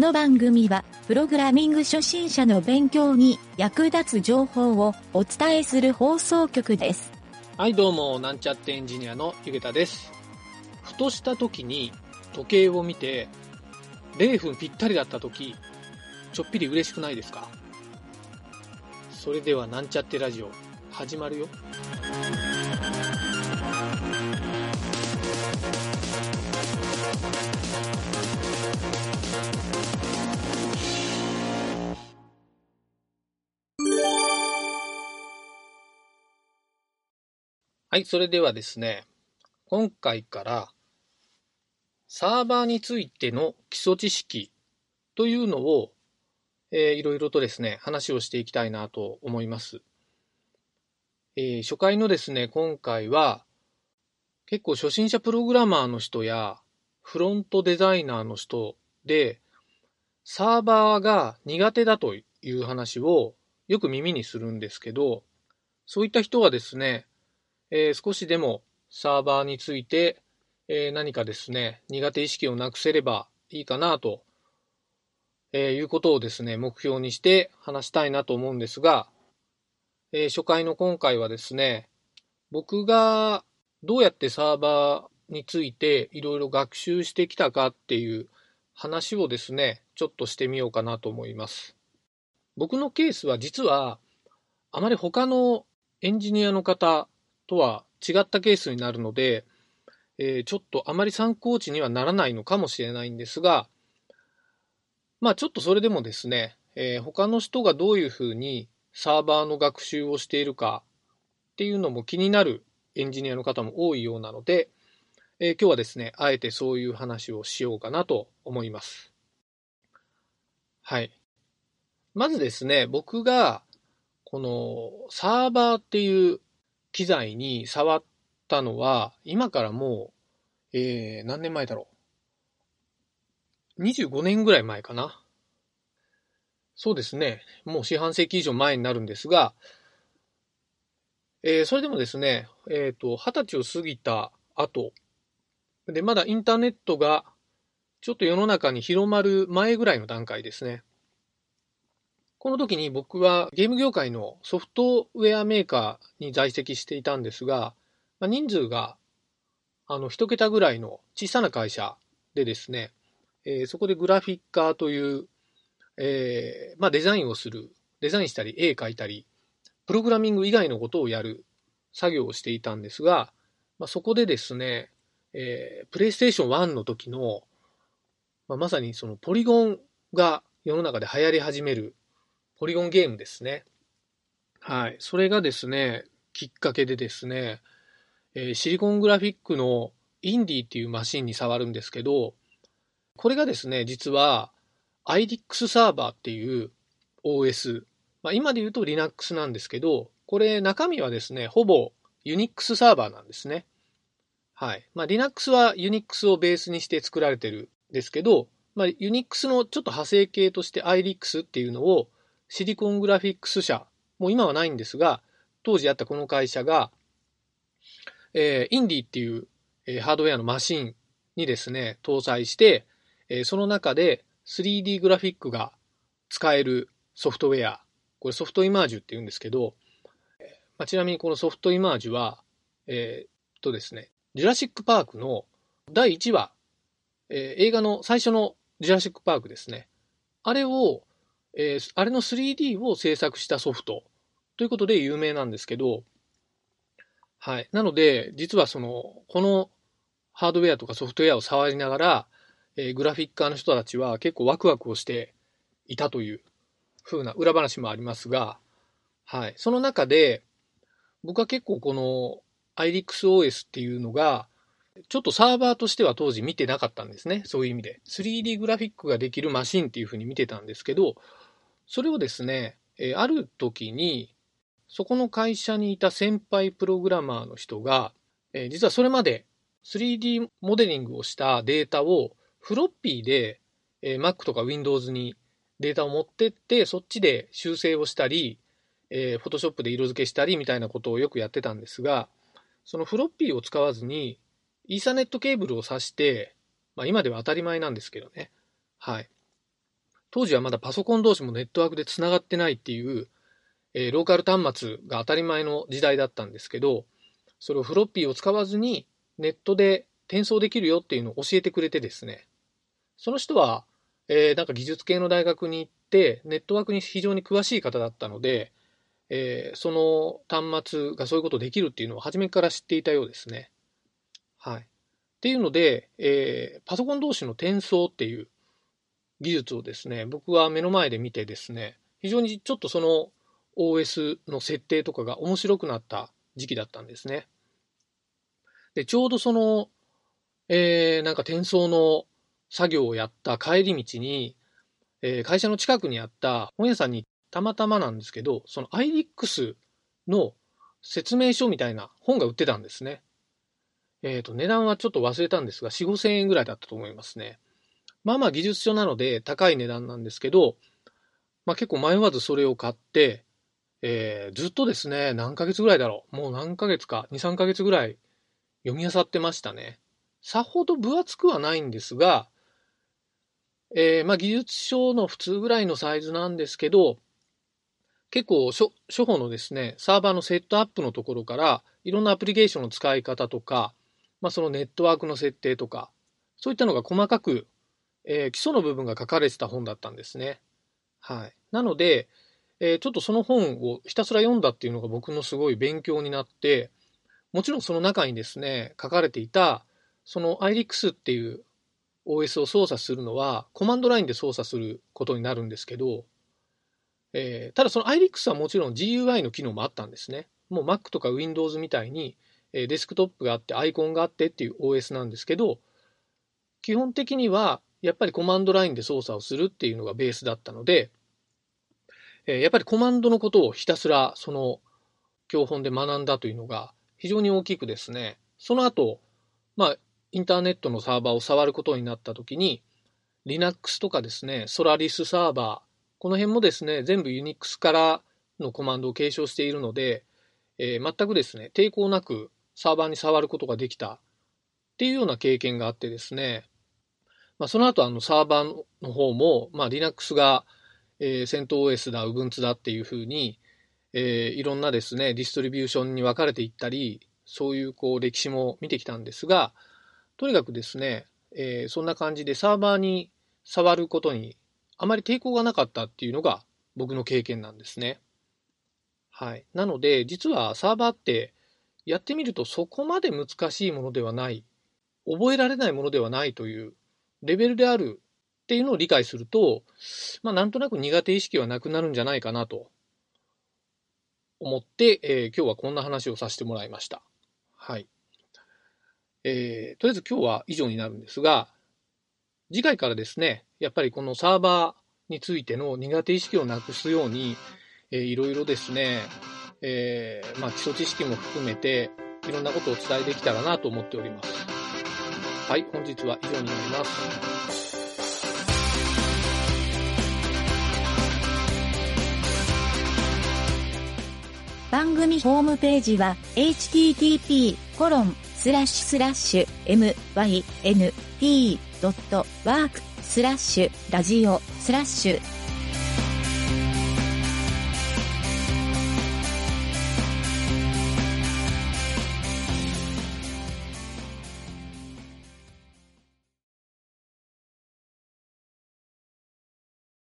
この番組は、プログラミング初心者の勉強に役立つ情報をお伝えする放送局です。はい、どうも、なんちゃってエンジニアのゆげたです。ふとした時に時計を見て、0分ぴったりだった時、ちょっぴり嬉しくないですか？それでは、なんちゃってラジオ、始まるよ。はい、それではですね、今回からサーバーについての基礎知識というのを、えーいろいろとですね、話をしていきたいなと思います。えー初回のですね、今回は結構初心者プログラマーの人やフロントデザイナーの人でサーバーが苦手だという話をよく耳にするんですけど、そういった人はですね、えー少しでもサーバーについて、えー何かですね、苦手意識をなくせればいいかなと、えーいうことをですね、目標にして話したいなと思うんですが、え初回の今回はですね、僕がどうやってサーバーについていろいろ学習してきたかっていう話をですね、ちょっとしてみようかなと思います。僕のケースは実はあまり他のエンジニアの方とは違ったケースになるので、えーちょっとあまり参考値にはならないのかもしれないんですが、まあちょっとそれでもですね、えー他の人がどういうふうにサーバーの学習をしているかっていうのも気になるエンジニアの方も多いようなので、えー今日はですね、あえてそういう話をしようかなと思います。はい。まずですね、僕がこのサーバーっていう機材に触ったのは、今からもう、えー、何年前だろう。25年ぐらい前かな。そうですね。もう四半世紀以上前になるんですが、えーそれでもですね、えっ、と、二十歳を過ぎた後、で、まだインターネットがちょっと世の中に広まる前ぐらいの段階ですね。この時に僕はゲーム業界のソフトウェアメーカーに在籍していたんですが、まあ、人数があの一桁ぐらいの小さな会社でですね、えーそこでグラフィッカーという、えーまあ、デザインをする、デザインしたり絵描いたり、プログラミング以外のことをやる作業をしていたんですが、まあ、そこでですね、えー、プレイステーション1の時の、まあ、まさにそのポリゴンが世の中で流行り始めるポリゴンゲームですね。はい。それがですね、きっかけでですね、えーシリコングラフィックのインディーっていうマシンに触るんですけど、これがですね、実は IDX サーバーっていう OS、まあ、今で言うと Linux なんですけど、これ中身はですね、ほぼ Unix サーバーなんですね。はい。まあ、Linux は Unix をベースにして作られてるんですけど、まあ、Unix のちょっと派生系として IDX っていうのをシリコングラフィックス社、もう今はないんですが、当時あったこの会社が、えーインディっていう、えーハードウェアのマシンにですね、搭載して、えーその中で 3D グラフィックが使えるソフトウェア、これソフトイマージュって言うんですけど、えーまあ、ちなみにこのソフトイマージュは、えーとですね、ジュラシックパークの第1話、えー映画の最初のジュラシックパークですね。あれを、えーあれの 3D を制作したソフトということで有名なんですけど、はい。なので、実はその、このハードウェアとかソフトウェアを触りながら、えーグラフィッカーの人たちは結構ワクワクをしていたという風な裏話もありますが、はい。その中で、僕は結構この IRIXOS っていうのが、ちょっとサーバーとしては当時見てなかったんですね。そういう意味で。3D グラフィックができるマシンっていうふうに見てたんですけど、それをですね、えある時に、そこの会社にいた先輩プログラマーの人が、え実はそれまで 3D モデリングをしたデータをフロッピーで、え Mac とか Windows にデータを持ってって、そっちで修正をしたり、えー、Photoshop で色付けしたりみたいなことをよくやってたんですが、そのフロッピーを使わずに、イーサネットケーブルを挿して、まあ今では当たり前なんですけどね。はい。当時はまだパソコン同士もネットワークでつながってないっていう、えー、ローカル端末が当たり前の時代だったんですけど、それをフロッピーを使わずにネットで転送できるよっていうのを教えてくれてですね、その人は、えー、なんか技術系の大学に行って、ネットワークに非常に詳しい方だったので、えー、その端末がそういうことできるっていうのを初めから知っていたようですね。はい。っていうので、えー、パソコン同士の転送っていう技術をですね、僕は目の前で見てですね、非常にちょっとその OS の設定とかが面白くなった時期だったんですね。で、ちょうどその、えー、なんか転送の作業をやった帰り道に、えー、会社の近くにあった本屋さんにたまたまなんですけど、その IRIX の説明書みたいな本が売ってたんですね。えっ、ー、と、値段はちょっと忘れたんですが、4、5千円ぐらいだったと思いますね。まあまあ技術書なので高い値段なんですけど、まあ結構迷わずそれを買って、えー、ずっとですね、何ヶ月ぐらいだろう。もう何ヶ月か、2、3ヶ月ぐらい読み漁ってましたね。さほど分厚くはないんですが、えー、まあ技術書の普通ぐらいのサイズなんですけど、結構初歩のですね、サーバーのセットアップのところから、いろんなアプリケーションの使い方とか、まあそのネットワークの設定とか、そういったのが細かく、えー、基礎の部分が書かれてた本だったんですね。はい。なので、えー、ちょっとその本をひたすら読んだっていうのが僕のすごい勉強になって、もちろんその中にですね、書かれていた、その IRIX っていう OS を操作するのは、コマンドラインで操作することになるんですけど、えー、ただその IRIX はもちろん GUI の機能もあったんですね。もう Mac とか Windows みたいに、えー、デスクトップがあってアイコンがあってっていう OS なんですけど、基本的にはやっぱりコマンドラインで操作をするっていうのがベースだったので、え、やっぱりコマンドのことをひたすらその教本で学んだというのが非常に大きくですね、その後、まあ、インターネットのサーバーを触ることになった時に、Linux とかですね、Solaris サーバー、この辺もですね、全部 Unix からのコマンドを継承しているので、えー、全くですね、抵抗なくサーバーに触ることができたっていうような経験があってですね、まあ、その後あのサーバーの方も、まあ、Linux が、えー、セント OS だ、Ubuntu だっていうふうに、えー、いろんなですね、ディストリビューションに分かれていったり、そういうこう歴史も見てきたんですが、とにかくですね、えー、そんな感じでサーバーに触ることにあまり抵抗がなかったっていうのが僕の経験なんですね。はい。なので、実はサーバーってやってみるとそこまで難しいものではない、覚えられないものではないというレベルであるっていうのを理解すると、まあなんとなく苦手意識はなくなるんじゃないかなと思って、えー、今日はこんな話をさせてもらいました。はい。えー、とりあえず今日は以上になるんですが、次回からですね、やっぱりこのサーバーについての苦手意識をなくすように、えー、いろいろですね、えー、まあ、基礎知識も含めて、いろんなことをお伝えできたらなと思っております。はい、本日は以上になります。番組ホームページは http コロンスラッシュスラッシュ mynt.work スラッシュラジオスラッシュ